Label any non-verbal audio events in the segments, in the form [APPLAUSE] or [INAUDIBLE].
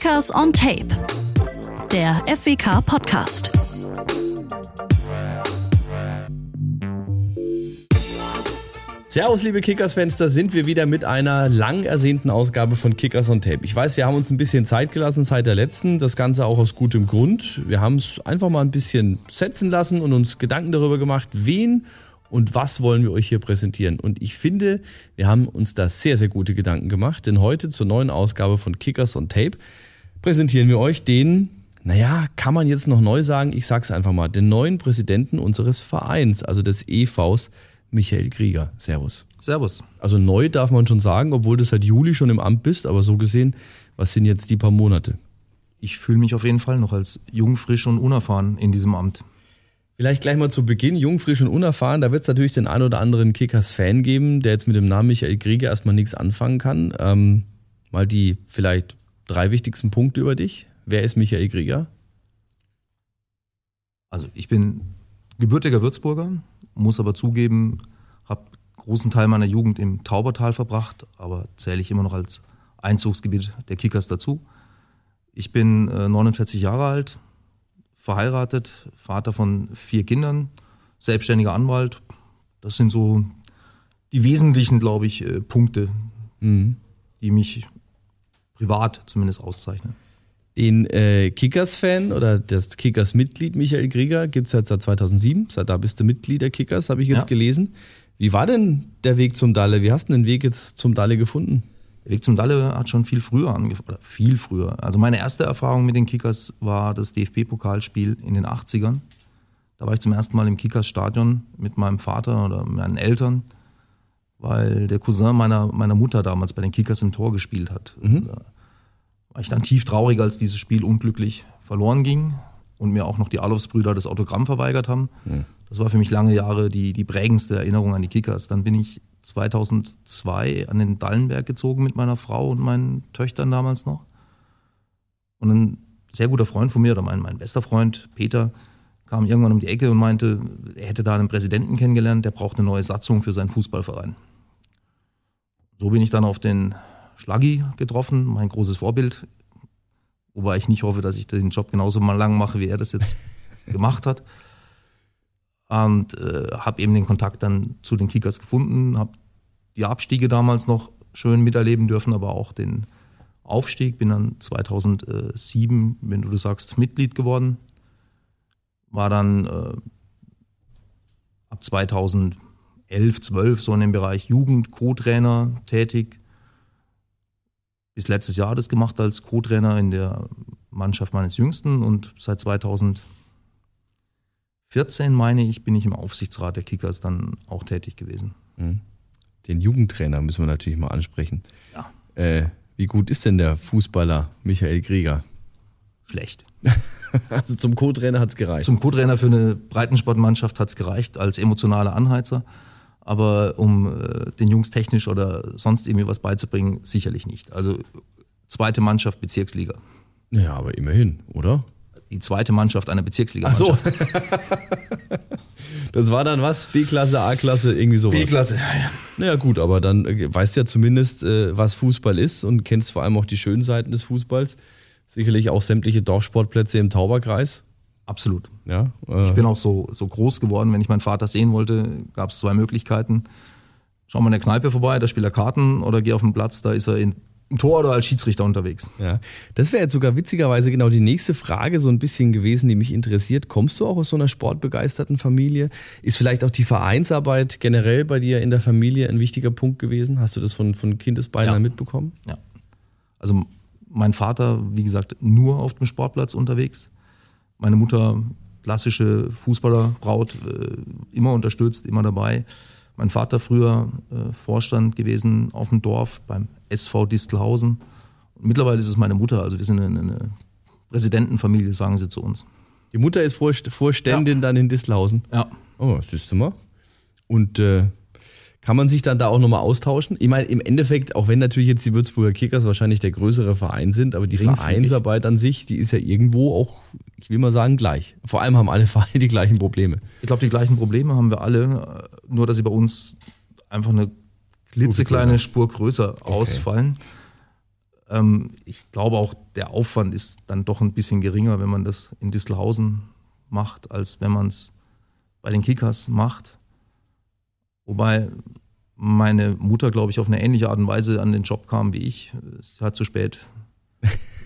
Kickers on Tape, der FWK Podcast. Servus, liebe Kickers-Fans, da sind wir wieder mit einer lang ersehnten Ausgabe von Kickers on Tape. Ich weiß, wir haben uns ein bisschen Zeit gelassen seit der letzten, das Ganze auch aus gutem Grund. Wir haben es einfach mal ein bisschen setzen lassen und uns Gedanken darüber gemacht, wen und was wollen wir euch hier präsentieren. Und ich finde, wir haben uns da sehr, sehr gute Gedanken gemacht, denn heute zur neuen Ausgabe von Kickers on Tape präsentieren wir euch den, naja, kann man jetzt noch neu sagen, ich sag's einfach mal, den neuen Präsidenten unseres Vereins, also des EVs Michael Krieger. Servus. Servus. Also neu darf man schon sagen, obwohl du seit Juli schon im Amt bist, aber so gesehen, was sind jetzt die paar Monate? Ich fühle mich auf jeden Fall noch als jung, frisch und unerfahren in diesem Amt. Vielleicht gleich mal zu Beginn, jung, frisch und unerfahren. Da wird es natürlich den ein oder anderen Kickers-Fan geben, der jetzt mit dem Namen Michael Krieger erstmal nichts anfangen kann. Ähm, mal die vielleicht drei wichtigsten Punkte über dich. Wer ist Michael Krieger? Also ich bin gebürtiger Würzburger, muss aber zugeben, habe großen Teil meiner Jugend im Taubertal verbracht, aber zähle ich immer noch als Einzugsgebiet der Kickers dazu. Ich bin äh, 49 Jahre alt, verheiratet, Vater von vier Kindern, selbstständiger Anwalt. Das sind so die wesentlichen, glaube ich, äh, Punkte, mhm. die mich privat zumindest auszeichnen. Den äh, Kickers-Fan oder das Kickers-Mitglied Michael Krieger gibt es jetzt seit 2007. Seit da bist du Mitglied der Kickers, habe ich jetzt ja. gelesen. Wie war denn der Weg zum Dalle? Wie hast du den Weg jetzt zum Dalle gefunden? Der Weg zum Dalle hat schon viel früher angefangen, viel früher. Also meine erste Erfahrung mit den Kickers war das DFB-Pokalspiel in den 80ern. Da war ich zum ersten Mal im Kickers-Stadion mit meinem Vater oder meinen Eltern, weil der Cousin meiner, meiner Mutter damals bei den Kickers im Tor gespielt hat. Mhm. Da war ich dann tief traurig, als dieses Spiel unglücklich verloren ging und mir auch noch die Alofs-Brüder das Autogramm verweigert haben. Mhm. Das war für mich lange Jahre die, die prägendste Erinnerung an die Kickers. Dann bin ich 2002 an den Dallenberg gezogen mit meiner Frau und meinen Töchtern damals noch. Und ein sehr guter Freund von mir, oder mein, mein bester Freund, Peter, kam irgendwann um die Ecke und meinte, er hätte da einen Präsidenten kennengelernt, der braucht eine neue Satzung für seinen Fußballverein. So bin ich dann auf den Schlaggi getroffen, mein großes Vorbild. Wobei ich nicht hoffe, dass ich den Job genauso mal lang mache, wie er das jetzt [LAUGHS] gemacht hat. Und äh, habe eben den Kontakt dann zu den Kickers gefunden, habe die Abstiege damals noch schön miterleben dürfen, aber auch den Aufstieg. Bin dann 2007, wenn du das sagst, Mitglied geworden. War dann äh, ab 2011, 12 so in dem Bereich Jugend, Co-Trainer tätig bis letztes Jahr das gemacht als Co-Trainer in der Mannschaft meines Jüngsten und seit 2014, meine ich, bin ich im Aufsichtsrat der Kickers dann auch tätig gewesen. Mhm. Den Jugendtrainer müssen wir natürlich mal ansprechen. Ja. Äh, wie gut ist denn der Fußballer Michael Krieger? Schlecht. [LAUGHS] also zum Co-Trainer hat es gereicht. Zum Co-Trainer für eine Breitensportmannschaft hat es gereicht als emotionaler Anheizer aber um äh, den Jungs technisch oder sonst irgendwie was beizubringen, sicherlich nicht. Also zweite Mannschaft Bezirksliga. Ja, aber immerhin, oder? Die zweite Mannschaft einer Bezirksliga-Mannschaft. Ach so. [LAUGHS] das war dann was? B-Klasse, A-Klasse, irgendwie sowas? B-Klasse, ja. Naja gut, aber dann äh, weißt du ja zumindest, äh, was Fußball ist und kennst vor allem auch die schönen Seiten des Fußballs. Sicherlich auch sämtliche Dorfsportplätze im Tauberkreis. Absolut. Ja, äh ich bin auch so, so groß geworden, wenn ich meinen Vater sehen wollte, gab es zwei Möglichkeiten. Schau mal in der Kneipe vorbei, da spielt er Karten oder geh auf den Platz, da ist er in, im Tor oder als Schiedsrichter unterwegs. Ja, das wäre jetzt sogar witzigerweise genau die nächste Frage so ein bisschen gewesen, die mich interessiert. Kommst du auch aus so einer sportbegeisterten Familie? Ist vielleicht auch die Vereinsarbeit generell bei dir in der Familie ein wichtiger Punkt gewesen? Hast du das von, von Kindesbeinen ja. mitbekommen? Ja. Also mein Vater, wie gesagt, nur auf dem Sportplatz unterwegs meine Mutter, klassische Fußballerbraut, äh, immer unterstützt, immer dabei. Mein Vater früher äh, Vorstand gewesen auf dem Dorf beim SV Distelhausen. Und mittlerweile ist es meine Mutter, also wir sind eine, eine Präsidentenfamilie, sagen sie zu uns. Die Mutter ist Vorständin ja. dann in Distelhausen? Ja. Oh, siehst du mal. Und äh, kann man sich dann da auch nochmal austauschen? Ich meine, im Endeffekt, auch wenn natürlich jetzt die Würzburger Kickers wahrscheinlich der größere Verein sind, aber die Vereinsarbeit an sich, die ist ja irgendwo auch, ich will mal sagen, gleich. Vor allem haben alle [LAUGHS] Vereine die gleichen Probleme. Ich glaube, die gleichen Probleme haben wir alle, nur dass sie bei uns einfach eine klitzekleine Spur größer okay. ausfallen. Ähm, ich glaube auch, der Aufwand ist dann doch ein bisschen geringer, wenn man das in Distelhausen macht, als wenn man es bei den Kickers macht. Wobei meine Mutter, glaube ich, auf eine ähnliche Art und Weise an den Job kam wie ich. Sie hat zu spät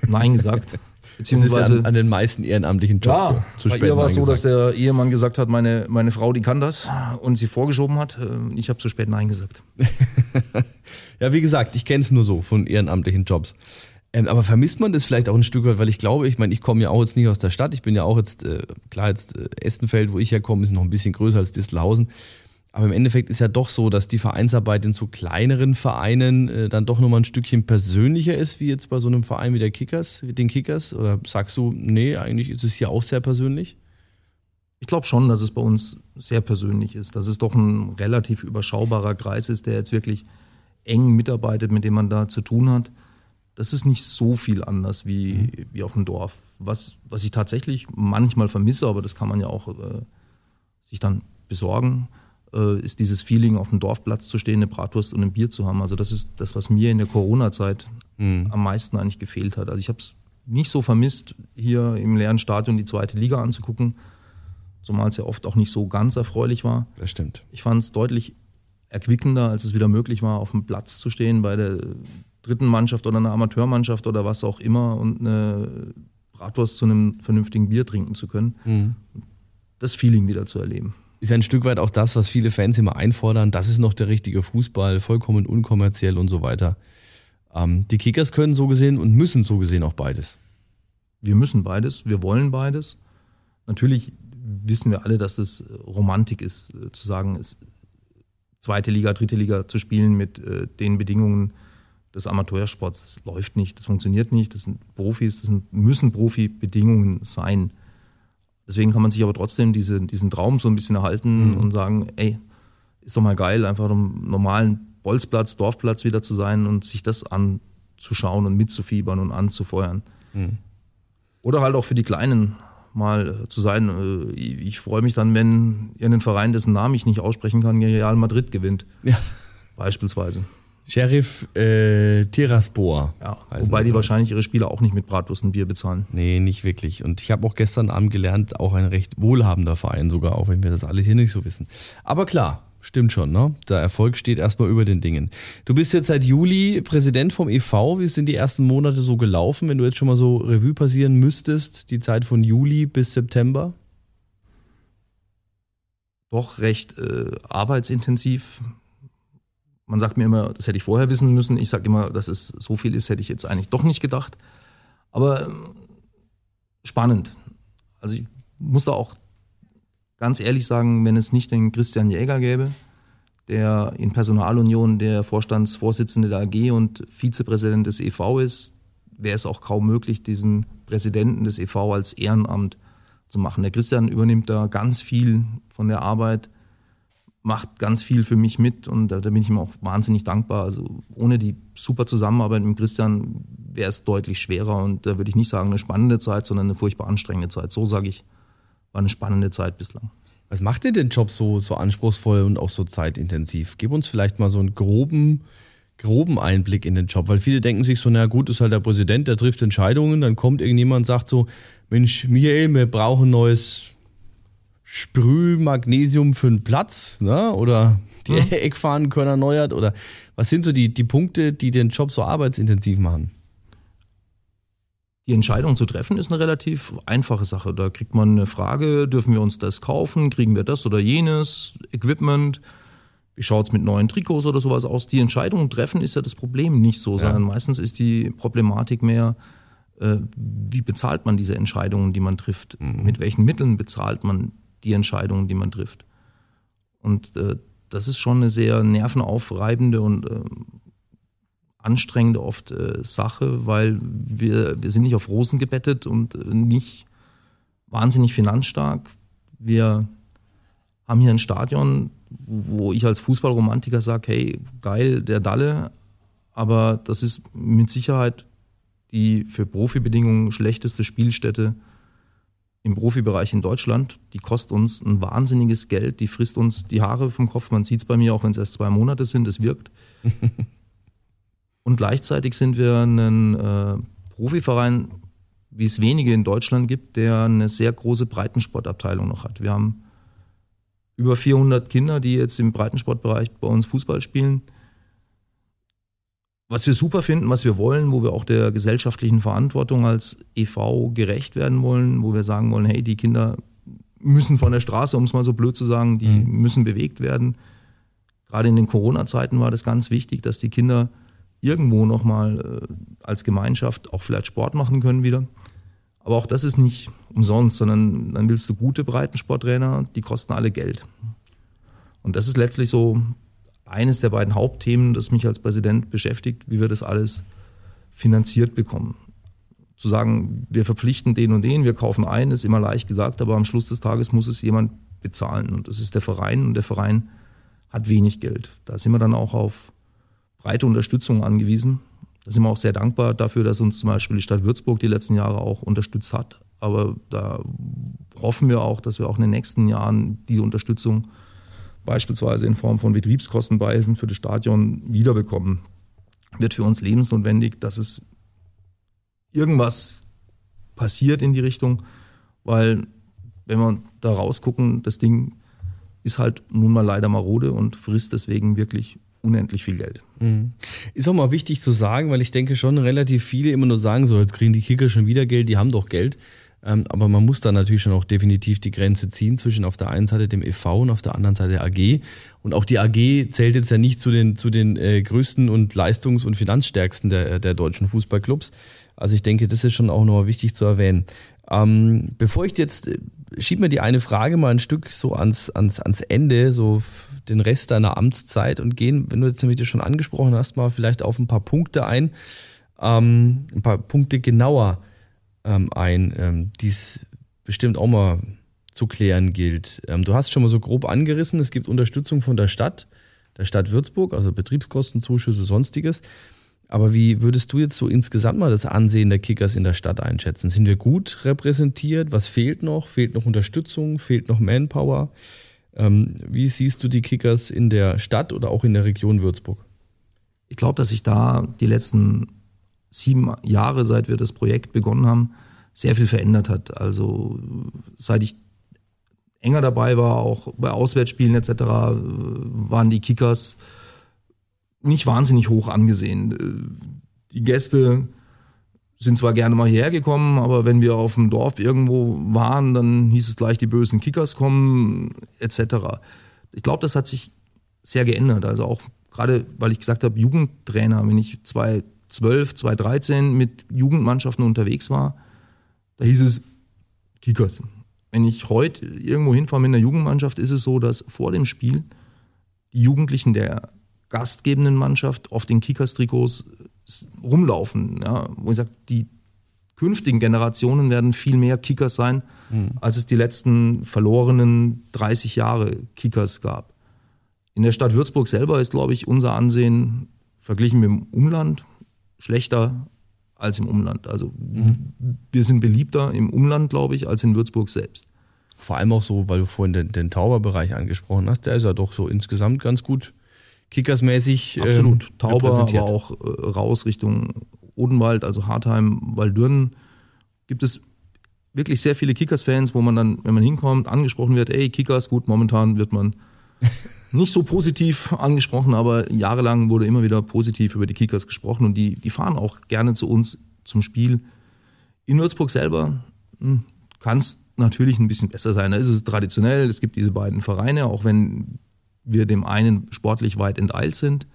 Nein gesagt. [LAUGHS] Beziehungsweise ja an, an, den meisten ehrenamtlichen Jobs ja, so. zu spät. Bei ihr war es so, dass der Ehemann gesagt hat, meine, meine Frau, die kann das und sie vorgeschoben hat. Äh, ich habe zu spät Nein gesagt. [LAUGHS] ja, wie gesagt, ich kenne es nur so von ehrenamtlichen Jobs. Ähm, aber vermisst man das vielleicht auch ein Stück weit, weil ich glaube, ich meine, ich komme ja auch jetzt nicht aus der Stadt. Ich bin ja auch jetzt, äh, klar, jetzt äh, Estenfeld, wo ich herkomme, ist noch ein bisschen größer als Distelhausen. Aber im Endeffekt ist ja doch so, dass die Vereinsarbeit in so kleineren Vereinen äh, dann doch nochmal ein Stückchen persönlicher ist, wie jetzt bei so einem Verein wie der Kickers, den Kickers. Oder sagst du, nee, eigentlich ist es hier auch sehr persönlich? Ich glaube schon, dass es bei uns sehr persönlich ist, dass es doch ein relativ überschaubarer Kreis ist, der jetzt wirklich eng mitarbeitet, mit dem man da zu tun hat. Das ist nicht so viel anders wie, mhm. wie auf dem Dorf. Was, was ich tatsächlich manchmal vermisse, aber das kann man ja auch äh, sich dann besorgen äh, ist dieses Feeling, auf dem Dorfplatz zu stehen, eine Bratwurst und ein Bier zu haben. Also das ist das, was mir in der Corona-Zeit mhm. am meisten eigentlich gefehlt hat. Also ich habe es nicht so vermisst, hier im leeren Stadion die zweite Liga anzugucken, zumal es ja oft auch nicht so ganz erfreulich war. Das stimmt. Ich fand es deutlich erquickender, als es wieder möglich war, auf dem Platz zu stehen bei der dritten Mannschaft oder einer Amateurmannschaft oder was auch immer und eine Bratwurst zu einem vernünftigen Bier trinken zu können. Mhm. Das Feeling wieder zu erleben ist ein Stück weit auch das, was viele Fans immer einfordern. Das ist noch der richtige Fußball, vollkommen unkommerziell und so weiter. Ähm, die Kickers können so gesehen und müssen so gesehen auch beides. Wir müssen beides, wir wollen beides. Natürlich wissen wir alle, dass das Romantik ist, äh, zu sagen, es, zweite Liga, dritte Liga zu spielen mit äh, den Bedingungen des Amateursports. Das läuft nicht, das funktioniert nicht, das sind Profis, das sind, müssen Profi-Bedingungen sein. Deswegen kann man sich aber trotzdem diese, diesen Traum so ein bisschen erhalten mhm. und sagen, ey, ist doch mal geil, einfach am normalen Bolzplatz, Dorfplatz wieder zu sein und sich das anzuschauen und mitzufiebern und anzufeuern. Mhm. Oder halt auch für die Kleinen mal äh, zu sein. Äh, ich freue mich dann, wenn irgendein Verein, dessen Namen ich nicht aussprechen kann, Real Madrid gewinnt. Ja. Beispielsweise. Sheriff äh, Tiraspor. Ja, wobei die wahrscheinlich ihre Spieler auch nicht mit Bratwurst und Bier bezahlen. Nee, nicht wirklich. Und ich habe auch gestern Abend gelernt, auch ein recht wohlhabender Verein sogar, auch wenn wir das alles hier nicht so wissen. Aber klar, stimmt schon, ne? Der Erfolg steht erstmal über den Dingen. Du bist jetzt seit Juli Präsident vom EV. Wie sind die ersten Monate so gelaufen, wenn du jetzt schon mal so Revue passieren müsstest, die Zeit von Juli bis September? Doch recht äh, arbeitsintensiv man sagt mir immer, das hätte ich vorher wissen müssen. Ich sage immer, dass es so viel ist, hätte ich jetzt eigentlich doch nicht gedacht. Aber ähm, spannend. Also ich muss da auch ganz ehrlich sagen, wenn es nicht den Christian Jäger gäbe, der in Personalunion der Vorstandsvorsitzende der AG und Vizepräsident des EV ist, wäre es auch kaum möglich, diesen Präsidenten des EV als Ehrenamt zu machen. Der Christian übernimmt da ganz viel von der Arbeit macht ganz viel für mich mit und da, da bin ich ihm auch wahnsinnig dankbar. Also ohne die super Zusammenarbeit mit Christian wäre es deutlich schwerer und da würde ich nicht sagen eine spannende Zeit, sondern eine furchtbar anstrengende Zeit. So sage ich, war eine spannende Zeit bislang. Was macht dir den Job so, so anspruchsvoll und auch so zeitintensiv? Gib uns vielleicht mal so einen groben, groben Einblick in den Job, weil viele denken sich so, na gut, ist halt der Präsident, der trifft Entscheidungen, dann kommt irgendjemand und sagt so, Mensch, Michael, wir brauchen neues Sprühmagnesium für einen Platz, ne? Oder die hm. [LAUGHS] Eckfahnen können erneuert oder was sind so die, die Punkte, die den Job so arbeitsintensiv machen? Die Entscheidung zu treffen ist eine relativ einfache Sache. Da kriegt man eine Frage, dürfen wir uns das kaufen, kriegen wir das oder jenes, Equipment, wie schaut es mit neuen Trikots oder sowas aus? Die Entscheidung treffen ist ja das Problem nicht so, ja. sondern meistens ist die Problematik mehr, äh, wie bezahlt man diese Entscheidungen, die man trifft? Mhm. Mit welchen Mitteln bezahlt man die Entscheidungen, die man trifft. Und äh, das ist schon eine sehr nervenaufreibende und äh, anstrengende oft äh, Sache, weil wir, wir sind nicht auf Rosen gebettet und äh, nicht wahnsinnig finanzstark. Wir haben hier ein Stadion, wo ich als Fußballromantiker sage, hey, geil, der Dalle, aber das ist mit Sicherheit die für Profibedingungen schlechteste Spielstätte im Profibereich in Deutschland. Die kostet uns ein wahnsinniges Geld, die frisst uns die Haare vom Kopf. Man sieht es bei mir, auch wenn es erst zwei Monate sind, es wirkt. [LAUGHS] Und gleichzeitig sind wir ein äh, Profiverein, wie es wenige in Deutschland gibt, der eine sehr große Breitensportabteilung noch hat. Wir haben über 400 Kinder, die jetzt im Breitensportbereich bei uns Fußball spielen. Was wir super finden, was wir wollen, wo wir auch der gesellschaftlichen Verantwortung als EV gerecht werden wollen, wo wir sagen wollen, hey, die Kinder müssen von der Straße, um es mal so blöd zu sagen, die mhm. müssen bewegt werden. Gerade in den Corona-Zeiten war das ganz wichtig, dass die Kinder irgendwo nochmal äh, als Gemeinschaft auch vielleicht Sport machen können wieder. Aber auch das ist nicht umsonst, sondern dann willst du gute Breitensporttrainer, die kosten alle Geld. Und das ist letztlich so eines der beiden Hauptthemen, das mich als Präsident beschäftigt, wie wir das alles finanziert bekommen. Zu sagen, wir verpflichten den und den, wir kaufen ein, ist immer leicht gesagt, aber am Schluss des Tages muss es jemand bezahlen. Und das ist der Verein und der Verein hat wenig Geld. Da sind wir dann auch auf breite Unterstützung angewiesen. Da sind wir auch sehr dankbar dafür, dass uns zum Beispiel die Stadt Würzburg die letzten Jahre auch unterstützt hat. Aber da hoffen wir auch, dass wir auch in den nächsten Jahren diese Unterstützung beispielsweise in Form von Betriebskostenbeihilfen für das Stadion wiederbekommen. Wird für uns lebensnotwendig, dass es irgendwas passiert in die Richtung, weil wenn wir da rausgucken, das Ding ist halt nun mal leider marode und frisst deswegen wirklich unendlich viel Geld. Mhm. Ist auch mal wichtig zu sagen, weil ich denke schon relativ viele immer nur sagen, so jetzt kriegen die Kicker schon wieder Geld, die haben doch Geld. Ähm, aber man muss da natürlich schon auch definitiv die Grenze ziehen zwischen auf der einen Seite dem EV und auf der anderen Seite der AG. Und auch die AG zählt jetzt ja nicht zu den, zu den äh, größten und leistungs- und finanzstärksten der, der deutschen Fußballclubs. Also ich denke, das ist schon auch nochmal wichtig zu erwähnen. Ähm, bevor ich jetzt, äh, schieb mir die eine Frage mal ein Stück so ans, ans, ans Ende, so den Rest deiner Amtszeit und gehen, wenn du jetzt nämlich schon angesprochen hast, mal vielleicht auf ein paar Punkte ein, ähm, ein paar Punkte genauer ähm, ein, ähm, die es bestimmt auch mal zu klären gilt. Ähm, du hast schon mal so grob angerissen, es gibt Unterstützung von der Stadt, der Stadt Würzburg, also Betriebskostenzuschüsse, sonstiges. Aber wie würdest du jetzt so insgesamt mal das Ansehen der Kickers in der Stadt einschätzen? Sind wir gut repräsentiert? Was fehlt noch? Fehlt noch Unterstützung? Fehlt noch Manpower? Ähm, wie siehst du die Kickers in der Stadt oder auch in der Region Würzburg? Ich glaube, dass sich da die letzten sieben Jahre, seit wir das Projekt begonnen haben, sehr viel verändert hat. Also seit ich enger dabei war, auch bei Auswärtsspielen etc., waren die Kickers nicht wahnsinnig hoch angesehen. Die Gäste sind zwar gerne mal hierher gekommen, aber wenn wir auf dem Dorf irgendwo waren, dann hieß es gleich, die bösen Kickers kommen, etc. Ich glaube, das hat sich sehr geändert. Also auch gerade, weil ich gesagt habe, Jugendtrainer, wenn ich 2012, 2013 mit Jugendmannschaften unterwegs war, da hieß es Kickers. Wenn ich heute irgendwo hinfahre mit einer Jugendmannschaft, ist es so, dass vor dem Spiel die Jugendlichen der gastgebenden Mannschaft auf den Kickers-Trikots rumlaufen. Ja, wo ich sage, die künftigen Generationen werden viel mehr Kickers sein, mhm. als es die letzten verlorenen 30 Jahre Kickers gab. In der Stadt Würzburg selber ist, glaube ich, unser Ansehen verglichen mit dem Umland schlechter als im Umland. Also mhm. wir sind beliebter im Umland, glaube ich, als in Würzburg selbst. Vor allem auch so, weil du vorhin den, den Tauberbereich angesprochen hast, der ist ja doch so insgesamt ganz gut kickersmäßig. Absolut. Ähm, Tauber, aber auch äh, raus Richtung Odenwald, also Hartheim, Waldürn. Gibt es wirklich sehr viele Kickers-Fans, wo man dann, wenn man hinkommt, angesprochen wird, ey, Kickers, gut, momentan wird man nicht so positiv angesprochen, aber jahrelang wurde immer wieder positiv über die Kickers gesprochen und die, die fahren auch gerne zu uns zum Spiel. In Würzburg selber hm, kann es natürlich ein bisschen besser sein. Da ist es traditionell, es gibt diese beiden Vereine, auch wenn wir dem einen sportlich weit enteilt sind.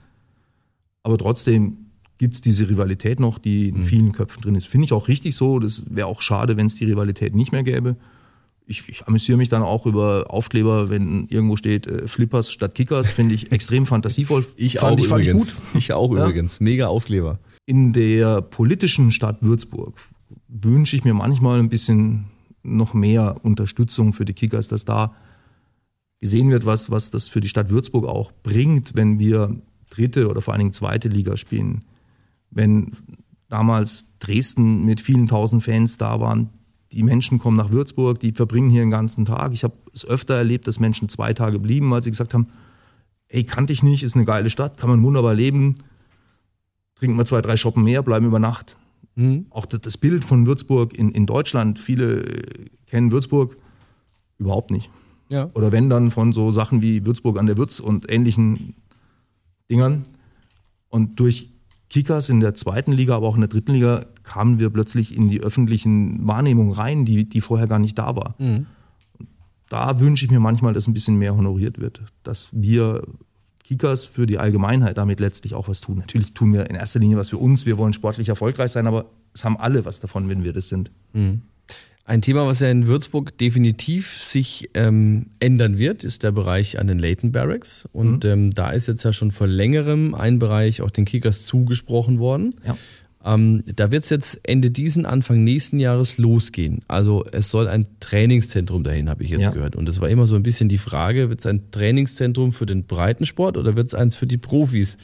Aber trotzdem gibt es diese Rivalität noch, die in mhm. vielen Köpfen drin ist. Finde ich auch richtig so. Das wäre auch schade, wenn es die Rivalität nicht mehr gäbe. Ich, ich, amüsiere mich dann auch über Aufkleber, wenn irgendwo steht äh, Flippers statt Kickers, finde ich extrem fantasievoll. [LAUGHS] Ich fand, auch ich, fand übrigens. Ich, [LAUGHS] ich auch ja. übrigens. Mega Aufkleber. In der politischen Stadt Würzburg wünsche ich mir manchmal ein bisschen noch mehr Unterstützung für die Kickers, dass da gesehen wird, was, was das für die Stadt Würzburg auch bringt, wenn wir dritte oder vor allen Dingen zweite Liga spielen. Wenn damals Dresden mit vielen tausend Fans da waren, die Menschen kommen nach Würzburg, die verbringen hier den ganzen Tag. Ich habe es öfter erlebt, dass Menschen zwei Tage blieben, weil sie gesagt haben, hey, kannte ich nicht, ist eine geile Stadt, kann man wunderbar leben. trinken wir zwei, drei Shoppen mehr, bleiben über Nacht. Mhm. Auch das Bild von Würzburg in, in Deutschland, viele äh, kennen Würzburg überhaupt nicht. Ja. Oder wenn dann von so Sachen wie Würzburg an der Würz und ähnlichen Dingern. Und durch Kickers in der zweiten Liga, aber auch in der dritten Liga kamen wir plötzlich in die öffentlichen Wahrnehmung rein, die, die vorher gar nicht da war. Mhm. Da wünsche ich mir manchmal, dass ein bisschen mehr honoriert wird, dass wir Kickers für die Allgemeinheit damit letztlich auch was tun. Natürlich tun wir in erster Linie was für uns, wir wollen sportlich erfolgreich sein, aber es haben alle was davon, wenn wir das sind. Mhm. Ein Thema, was ja in Würzburg definitiv sich ähm, ändern wird, ist der Bereich an den Leighton Barracks. Und mhm. ähm, da ist jetzt ja schon vor längerem ein Bereich auch den Kickers zugesprochen worden. Ja. Ähm, da wird es jetzt Ende diesen, Anfang nächsten Jahres losgehen. Also es soll ein Trainingszentrum dahin, habe ich jetzt ja. gehört. Und es war immer so ein bisschen die Frage, wird es ein Trainingszentrum für den Breitensport oder wird es eins für die Profis?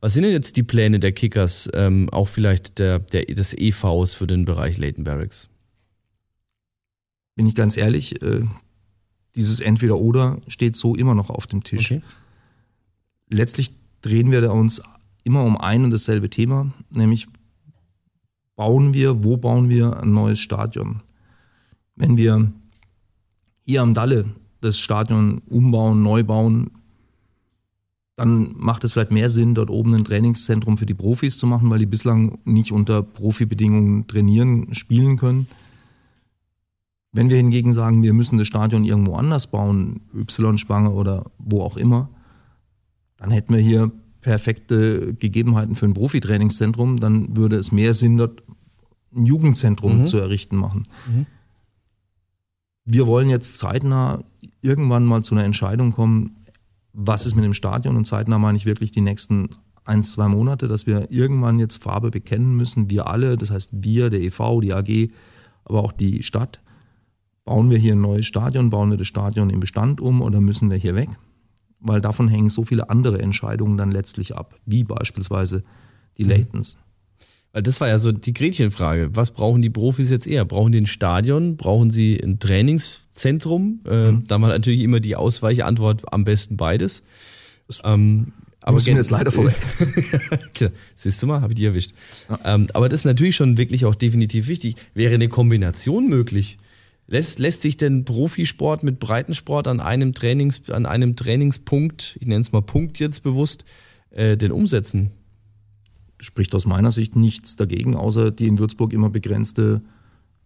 Was sind denn jetzt die Pläne der Kickers, ähm, auch vielleicht der, der, des EVs für den Bereich Leighton Barracks? Bin ich ganz ehrlich, äh, dieses Entweder-Oder steht so immer noch auf dem Tisch. Okay. Letztlich drehen wir uns immer um ein und dasselbe Thema, nämlich bauen wir, wo bauen wir ein neues Stadion? Wenn wir hier am Dalle das Stadion umbauen, neu bauen, dann macht es vielleicht mehr Sinn, dort oben ein Trainingszentrum für die Profis zu machen, weil die bislang nicht unter Profibedingungen trainieren, spielen können. Wenn wir hingegen sagen, wir müssen das Stadion irgendwo anders bauen, Y-Spange oder wo auch immer, dann hätten wir hier perfekte Gegebenheiten für ein Profitrainingszentrum, dann würde es mehr Sinn, dort ein Jugendzentrum mhm. zu errichten machen. Mhm. Wir wollen jetzt zeitnah irgendwann mal zu einer Entscheidung kommen, was ist mit dem Stadion und zeitnah meine ich wirklich die nächsten ein, zwei Monate, dass wir irgendwann jetzt Farbe bekennen müssen, wir alle, das heißt wir, der EV, die AG, aber auch die Stadt, Bauen wir hier ein neues Stadion, bauen wir das Stadion im Bestand um oder müssen wir hier weg? Weil davon hängen so viele andere Entscheidungen dann letztlich ab, wie beispielsweise die mhm. Latents. Weil das war ja so die Gretchenfrage. Was brauchen die Profis jetzt eher? Brauchen die ein Stadion? Brauchen sie ein Trainingszentrum? Äh, mhm. Da war natürlich immer die Ausweichantwort am besten beides. Ähm, aber müssen jetzt leider vorweg. [LAUGHS] Siehst du mal, habe ich die erwischt. Ja. Ähm, aber das ist natürlich schon wirklich auch definitiv wichtig. Wäre eine Kombination möglich? Lässt, lässt sich denn Profisport mit Breitensport an einem, Trainings, an einem Trainingspunkt, ich nenne es mal Punkt jetzt bewusst, äh, denn umsetzen? Spricht aus meiner Sicht nichts dagegen, außer die in Würzburg immer begrenzte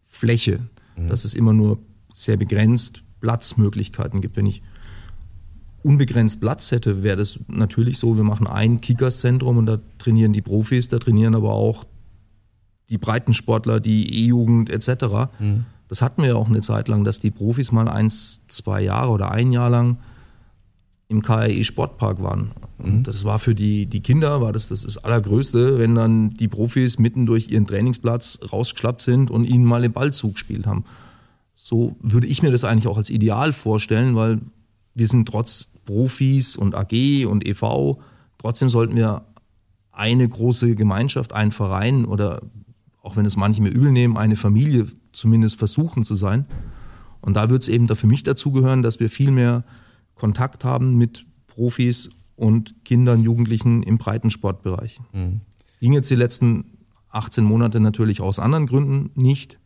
Fläche. Mhm. Dass es immer nur sehr begrenzt Platzmöglichkeiten gibt. Wenn ich unbegrenzt Platz hätte, wäre das natürlich so, wir machen ein Kickerszentrum und da trainieren die Profis, da trainieren aber auch die Breitensportler, die E-Jugend etc. Mhm. Das hatten wir ja auch eine Zeit lang, dass die Profis mal eins, zwei Jahre oder ein Jahr lang im KRE Sportpark waren. Und mhm. das war für die, die Kinder, war das, das das Allergrößte, wenn dann die Profis mitten durch ihren Trainingsplatz rausgeschlappt sind und ihnen mal den Ballzug gespielt haben. So würde ich mir das eigentlich auch als Ideal vorstellen, weil wir sind trotz Profis und AG und EV, trotzdem sollten wir eine große Gemeinschaft, einen Verein oder auch wenn es manche mir übel nehmen, eine Familie zumindest versuchen zu sein. Und da wird es eben da für mich dazugehören, dass wir viel mehr Kontakt haben mit Profis und Kindern, Jugendlichen im Breitensportbereich. Mhm. Ging jetzt die letzten 18 Monate natürlich aus anderen Gründen nicht.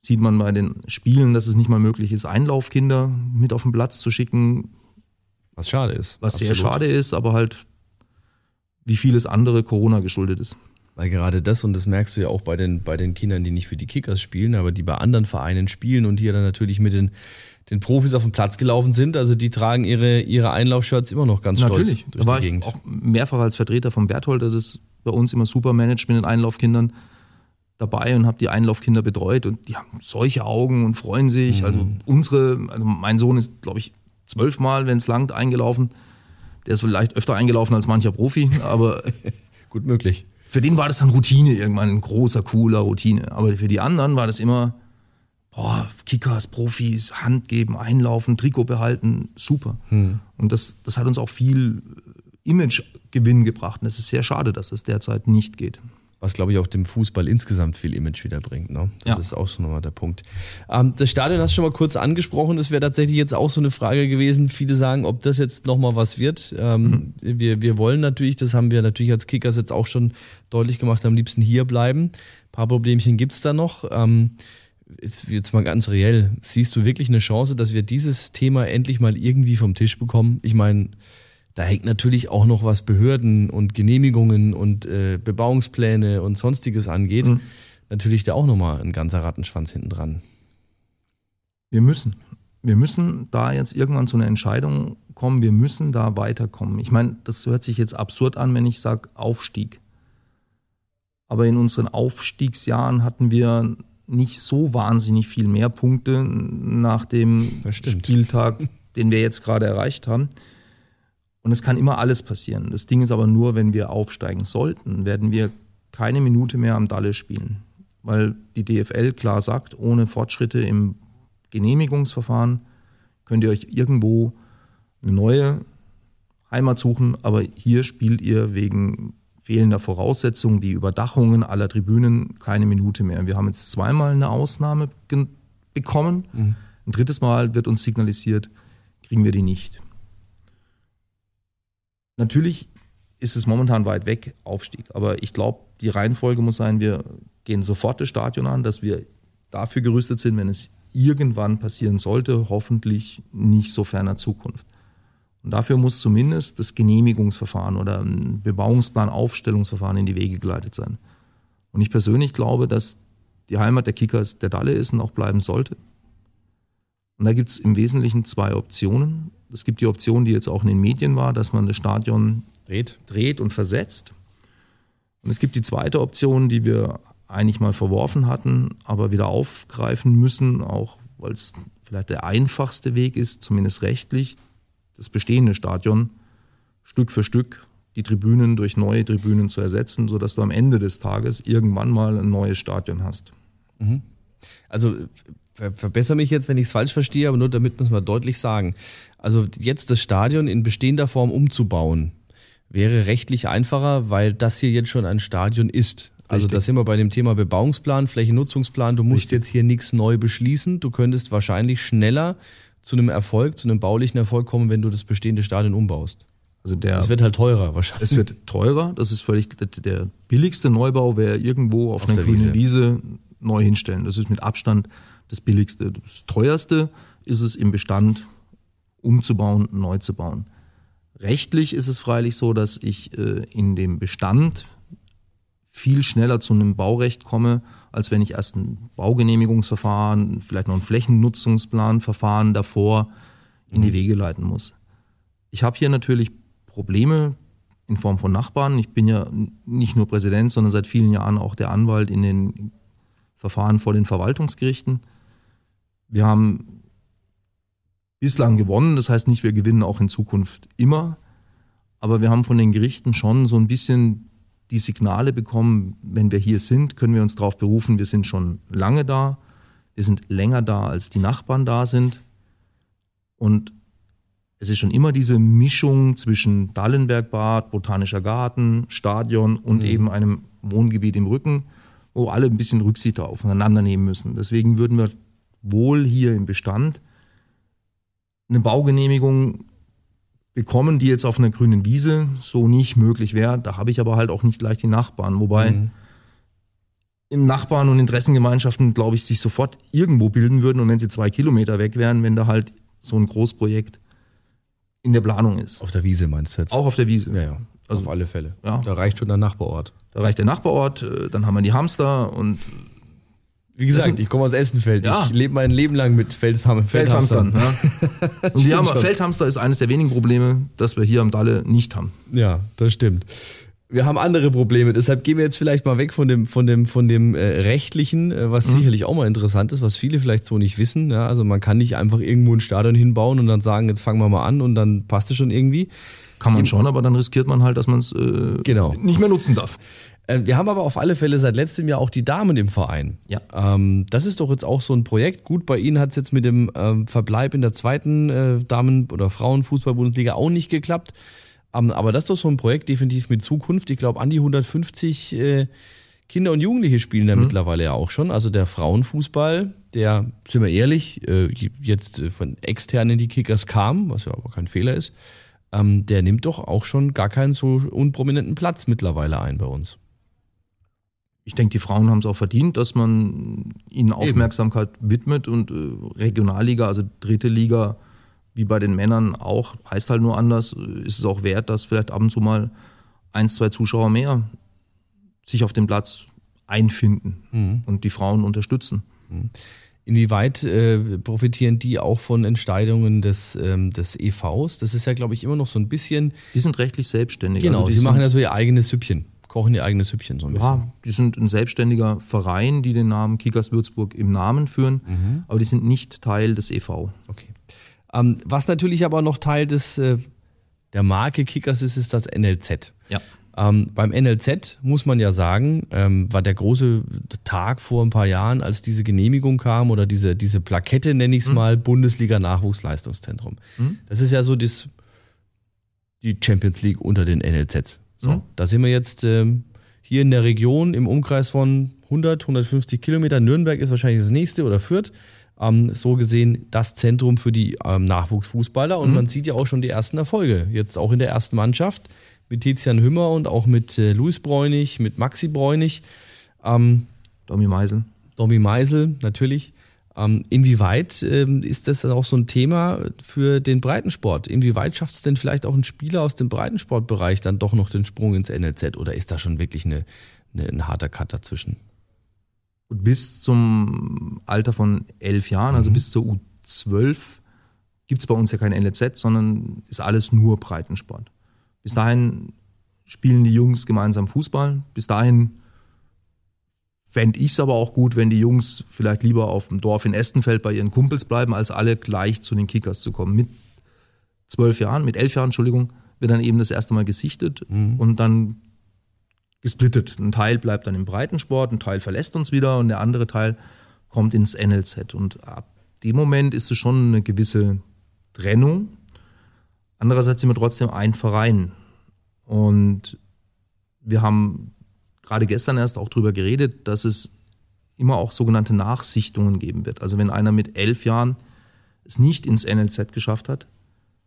Sieht man bei den Spielen, dass es nicht mal möglich ist, Einlaufkinder mit auf den Platz zu schicken. Was schade ist. Was Absolut. sehr schade ist, aber halt wie vieles andere Corona geschuldet ist. Weil gerade das, und das merkst du ja auch bei den, bei den Kindern, die nicht für die Kickers spielen, aber die bei anderen Vereinen spielen und hier dann natürlich mit den, den Profis auf den Platz gelaufen sind. Also die tragen ihre, ihre Einlaufshirts immer noch ganz natürlich. stolz durch da war die Gegend. Ich auch mehrfach als Vertreter vom Berthold, das ist bei uns immer super managed mit den Einlaufkindern dabei und habe die Einlaufkinder betreut und die haben solche Augen und freuen sich. Mhm. Also unsere, also mein Sohn ist, glaube ich, zwölfmal, wenn es langt, eingelaufen. Der ist vielleicht öfter eingelaufen als mancher Profi, aber [LAUGHS] gut möglich für den war das dann Routine, irgendwann ein großer, cooler Routine. Aber für die anderen war das immer, boah, Kickers, Profis, Hand geben, einlaufen, Trikot behalten, super. Hm. Und das, das hat uns auch viel Imagegewinn gebracht. Und es ist sehr schade, dass es derzeit nicht geht. Was glaube ich auch dem Fußball insgesamt viel Image wiederbringt. Ne? Das ja. ist auch so nochmal der Punkt. Ähm, das Stadion hast du schon mal kurz angesprochen. Das wäre tatsächlich jetzt auch so eine Frage gewesen. Viele sagen, ob das jetzt nochmal was wird. Ähm, mhm. wir, wir wollen natürlich, das haben wir natürlich als Kickers jetzt auch schon deutlich gemacht, am liebsten hier bleiben. Ein paar Problemchen gibt's da noch. Ähm, ist jetzt mal ganz reell. Siehst du wirklich eine Chance, dass wir dieses Thema endlich mal irgendwie vom Tisch bekommen? Ich meine, da hängt natürlich auch noch was Behörden und Genehmigungen und äh, Bebauungspläne und sonstiges angeht. Mhm. Natürlich da auch nochmal ein ganzer Rattenschwanz hinten dran. Wir müssen. Wir müssen da jetzt irgendwann zu einer Entscheidung kommen. Wir müssen da weiterkommen. Ich meine, das hört sich jetzt absurd an, wenn ich sage Aufstieg. Aber in unseren Aufstiegsjahren hatten wir nicht so wahnsinnig viel mehr Punkte nach dem Spieltag, den wir jetzt gerade erreicht haben. Und es kann immer alles passieren. Das Ding ist aber nur, wenn wir aufsteigen sollten, werden wir keine Minute mehr am Dalle spielen. Weil die DFL klar sagt, ohne Fortschritte im Genehmigungsverfahren könnt ihr euch irgendwo eine neue Heimat suchen, aber hier spielt ihr wegen fehlender Voraussetzungen, die Überdachungen aller Tribünen, keine Minute mehr. Wir haben jetzt zweimal eine Ausnahme bekommen. Mhm. Ein drittes Mal wird uns signalisiert, kriegen wir die nicht. Natürlich ist es momentan weit weg, Aufstieg. Aber ich glaube, die Reihenfolge muss sein, wir gehen sofort das Stadion an, dass wir dafür gerüstet sind, wenn es irgendwann passieren sollte, hoffentlich nicht so ferner Zukunft. Und dafür muss zumindest das Genehmigungsverfahren oder ein Bebauungsplan, Aufstellungsverfahren in die Wege geleitet sein. Und ich persönlich glaube, dass die Heimat der Kickers der Dalle ist und auch bleiben sollte. Und da gibt es im Wesentlichen zwei Optionen. Es gibt die Option, die jetzt auch in den Medien war, dass man das Stadion dreht, dreht und versetzt. Und es gibt die zweite Option, die wir eigentlich mal verworfen hatten, aber wieder aufgreifen müssen, auch weil es vielleicht der einfachste Weg ist, zumindest rechtlich, das bestehende Stadion Stück für Stück die Tribünen durch neue Tribünen zu ersetzen, sodass du am Ende des Tages irgendwann mal ein neues Stadion hast. Mhm. Also ver verbessere mich jetzt, wenn ich es falsch verstehe, aber nur damit muss man deutlich sagen. Also jetzt das Stadion in bestehender Form umzubauen, wäre rechtlich einfacher, weil das hier jetzt schon ein Stadion ist. Also da sind wir bei dem Thema Bebauungsplan, Flächennutzungsplan. Du musst Richtig. jetzt hier nichts neu beschließen. Du könntest wahrscheinlich schneller zu einem Erfolg, zu einem baulichen Erfolg kommen, wenn du das bestehende Stadion umbaust. Also der, es wird halt teurer wahrscheinlich. Es wird teurer, das ist völlig der billigste Neubau wäre irgendwo auf, auf einer grünen Wiese. Wiese neu hinstellen. Das ist mit Abstand das billigste. Das teuerste ist es im Bestand umzubauen, neu zu bauen. Rechtlich ist es freilich so, dass ich äh, in dem Bestand viel schneller zu einem Baurecht komme, als wenn ich erst ein Baugenehmigungsverfahren, vielleicht noch ein Flächennutzungsplanverfahren davor in die mhm. Wege leiten muss. Ich habe hier natürlich Probleme in Form von Nachbarn. Ich bin ja nicht nur Präsident, sondern seit vielen Jahren auch der Anwalt in den Verfahren vor den Verwaltungsgerichten. Wir haben bislang gewonnen, das heißt nicht, wir gewinnen auch in Zukunft immer, aber wir haben von den Gerichten schon so ein bisschen die Signale bekommen, wenn wir hier sind, können wir uns darauf berufen, wir sind schon lange da, wir sind länger da, als die Nachbarn da sind. Und es ist schon immer diese Mischung zwischen Dallenbergbad, Botanischer Garten, Stadion und mhm. eben einem Wohngebiet im Rücken, wo alle ein bisschen Rücksicht aufeinander nehmen müssen. Deswegen würden wir wohl hier im Bestand eine Baugenehmigung bekommen, die jetzt auf einer grünen Wiese so nicht möglich wäre. Da habe ich aber halt auch nicht gleich die Nachbarn. Wobei mhm. in Nachbarn und Interessengemeinschaften, glaube ich, sich sofort irgendwo bilden würden. Und wenn sie zwei Kilometer weg wären, wenn da halt so ein Großprojekt in der Planung ist. Auf der Wiese meinst du jetzt? Auch auf der Wiese. Ja, ja. Also, auf alle Fälle. Ja. Da reicht schon der Nachbarort. Da reicht der Nachbarort, äh, dann haben wir die Hamster und wie gesagt, ich komme aus Essenfeld. Ja. Ich lebe mein Leben lang mit Feldham Feldhamstern. Feldhamstern ja. [LAUGHS] Und die haben, Feldhamster ist eines der wenigen Probleme, das wir hier am Dalle nicht haben. Ja, das stimmt. Wir haben andere Probleme, deshalb gehen wir jetzt vielleicht mal weg von dem, von dem, von dem äh, rechtlichen, äh, was mhm. sicherlich auch mal interessant ist, was viele vielleicht so nicht wissen. Ja, also man kann nicht einfach irgendwo ein Stadion hinbauen und dann sagen, jetzt fangen wir mal an und dann passt es schon irgendwie. Kann man schon, aber dann riskiert man halt, dass man es äh, genau. nicht mehr nutzen darf. Äh, wir haben aber auf alle Fälle seit letztem Jahr auch die Damen im Verein. Ja. Ähm, das ist doch jetzt auch so ein Projekt. Gut, bei Ihnen hat es jetzt mit dem ähm, Verbleib in der zweiten äh, Damen- oder Frauenfußball-Bundesliga auch nicht geklappt. Ähm, aber das ist doch so ein Projekt definitiv mit Zukunft. Ich glaube, an die 150 äh, Kinder und Jugendliche spielen da mhm. mittlerweile ja auch schon. Also der Frauenfußball, der, sind wir ehrlich, äh, jetzt äh, von extern in die Kickers kam, was ja aber kein Fehler ist, ähm, der nimmt doch auch schon gar keinen so unprominenten Platz mittlerweile ein bei uns. Ich denke, die Frauen haben es auch verdient, dass man ihnen Aufmerksamkeit Eben. widmet und äh, Regionalliga, also dritte Liga, wie bei den Männern auch, heißt halt nur anders, ist es auch wert, dass vielleicht ab und zu mal ein, zwei Zuschauer mehr sich auf den Platz einfinden mhm. und die Frauen unterstützen. Mhm. Inwieweit äh, profitieren die auch von Entscheidungen des, ähm, des EVs? Das ist ja, glaube ich, immer noch so ein bisschen. Die sind rechtlich selbstständig. Genau, also sie machen ja so ihr eigenes Süppchen, kochen ihr eigenes Süppchen so ein bisschen. Ja, die sind ein selbstständiger Verein, die den Namen Kickers Würzburg im Namen führen, mhm. aber die sind nicht Teil des EV. Okay. Ähm, was natürlich aber noch Teil des, äh, der Marke Kickers ist, ist das NLZ. Ja. Ähm, beim NLZ muss man ja sagen, ähm, war der große Tag vor ein paar Jahren, als diese Genehmigung kam oder diese, diese Plakette, nenne ich es mhm. mal, Bundesliga Nachwuchsleistungszentrum. Mhm. Das ist ja so das, die Champions League unter den NLZs. So, mhm. da sind wir jetzt ähm, hier in der Region im Umkreis von 100, 150 Kilometer. Nürnberg ist wahrscheinlich das nächste oder Fürth. Ähm, so gesehen das Zentrum für die ähm, Nachwuchsfußballer und mhm. man sieht ja auch schon die ersten Erfolge. Jetzt auch in der ersten Mannschaft mit Tizian Hümmer und auch mit äh, Luis Bräunig, mit Maxi Bräunig. Ähm, Domi Meisel. Domi Meisel, natürlich. Ähm, inwieweit ähm, ist das dann auch so ein Thema für den Breitensport? Inwieweit schafft es denn vielleicht auch ein Spieler aus dem Breitensportbereich dann doch noch den Sprung ins NLZ oder ist da schon wirklich eine, eine, ein harter Cut dazwischen? Bis zum Alter von elf Jahren, also mhm. bis zur U12, gibt es bei uns ja kein NLZ, sondern ist alles nur Breitensport. Bis dahin spielen die Jungs gemeinsam Fußball. Bis dahin fände ich es aber auch gut, wenn die Jungs vielleicht lieber auf dem Dorf in Estenfeld bei ihren Kumpels bleiben, als alle gleich zu den Kickers zu kommen. Mit zwölf Jahren, mit elf Jahren, Entschuldigung, wird dann eben das erste Mal gesichtet mhm. und dann gesplittet. Ein Teil bleibt dann im Breitensport, ein Teil verlässt uns wieder und der andere Teil kommt ins NLZ. Und ab dem Moment ist es schon eine gewisse Trennung. Andererseits sind wir trotzdem ein Verein. Und wir haben gerade gestern erst auch darüber geredet, dass es immer auch sogenannte Nachsichtungen geben wird. Also wenn einer mit elf Jahren es nicht ins NLZ geschafft hat,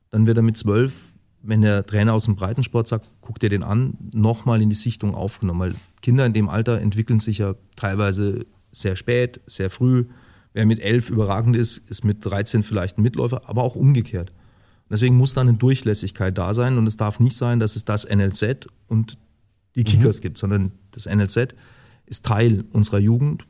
dann wird er mit zwölf, wenn der Trainer aus dem Breitensport sagt, guck dir den an, nochmal in die Sichtung aufgenommen. Weil Kinder in dem Alter entwickeln sich ja teilweise sehr spät, sehr früh. Wer mit elf überragend ist, ist mit 13 vielleicht ein Mitläufer, aber auch umgekehrt. Deswegen muss da eine Durchlässigkeit da sein und es darf nicht sein, dass es das NLZ und die Kickers mhm. gibt, sondern das NLZ ist Teil unserer Jugend,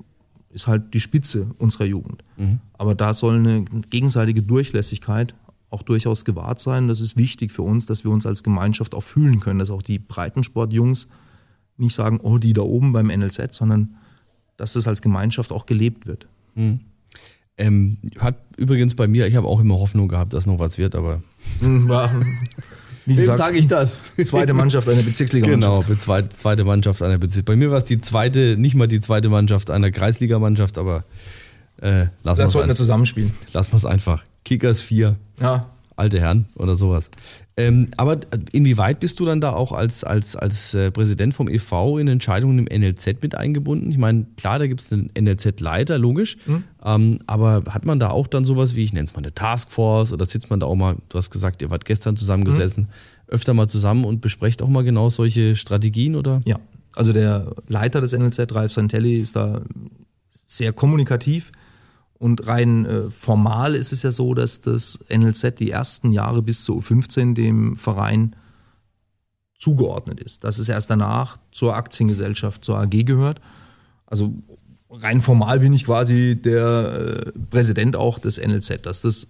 ist halt die Spitze unserer Jugend. Mhm. Aber da soll eine gegenseitige Durchlässigkeit auch durchaus gewahrt sein. Das ist wichtig für uns, dass wir uns als Gemeinschaft auch fühlen können, dass auch die Breitensportjungs nicht sagen, oh, die da oben beim NLZ, sondern dass das als Gemeinschaft auch gelebt wird. Mhm. Ähm, hat übrigens bei mir, ich habe auch immer Hoffnung gehabt, dass noch was wird, aber. [LAUGHS] Wie gesagt, sage ich das? Zweite Mannschaft einer Bezirksligamannschaft. Genau, zweite, zweite Mannschaft einer Bezirksliga. Bei mir war es die zweite, nicht mal die zweite Mannschaft einer Kreisligamannschaft, aber äh, lass mal. sollten wir zusammenspielen. Lass mal es einfach. Kickers 4. Ja. Alte Herren oder sowas. Ähm, aber inwieweit bist du dann da auch als, als, als äh, Präsident vom EV in Entscheidungen im NLZ mit eingebunden? Ich meine, klar, da gibt es einen NLZ-Leiter, logisch. Mhm. Ähm, aber hat man da auch dann sowas wie, ich nenne es mal eine Taskforce oder sitzt man da auch mal, du hast gesagt, ihr wart gestern zusammengesessen, mhm. öfter mal zusammen und besprecht auch mal genau solche Strategien oder? Ja, also der Leiter des NLZ, Ralf Santelli, ist da sehr kommunikativ und rein äh, formal ist es ja so, dass das NLZ die ersten Jahre bis zu U15 dem Verein zugeordnet ist. Dass es erst danach zur Aktiengesellschaft, zur AG gehört. Also rein formal bin ich quasi der äh, Präsident auch des NLZ, dass das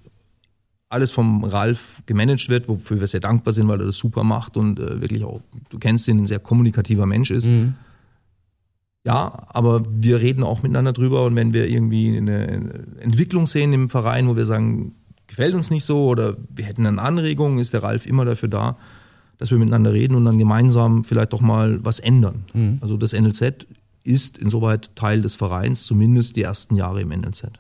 alles vom Ralf gemanagt wird, wofür wir sehr dankbar sind, weil er das super macht und äh, wirklich auch, du kennst ihn, ein sehr kommunikativer Mensch ist. Mhm. Ja, aber wir reden auch miteinander drüber und wenn wir irgendwie eine Entwicklung sehen im Verein, wo wir sagen, gefällt uns nicht so oder wir hätten eine Anregung, ist der Ralf immer dafür da, dass wir miteinander reden und dann gemeinsam vielleicht doch mal was ändern. Mhm. Also das NLZ ist insoweit Teil des Vereins, zumindest die ersten Jahre im NLZ.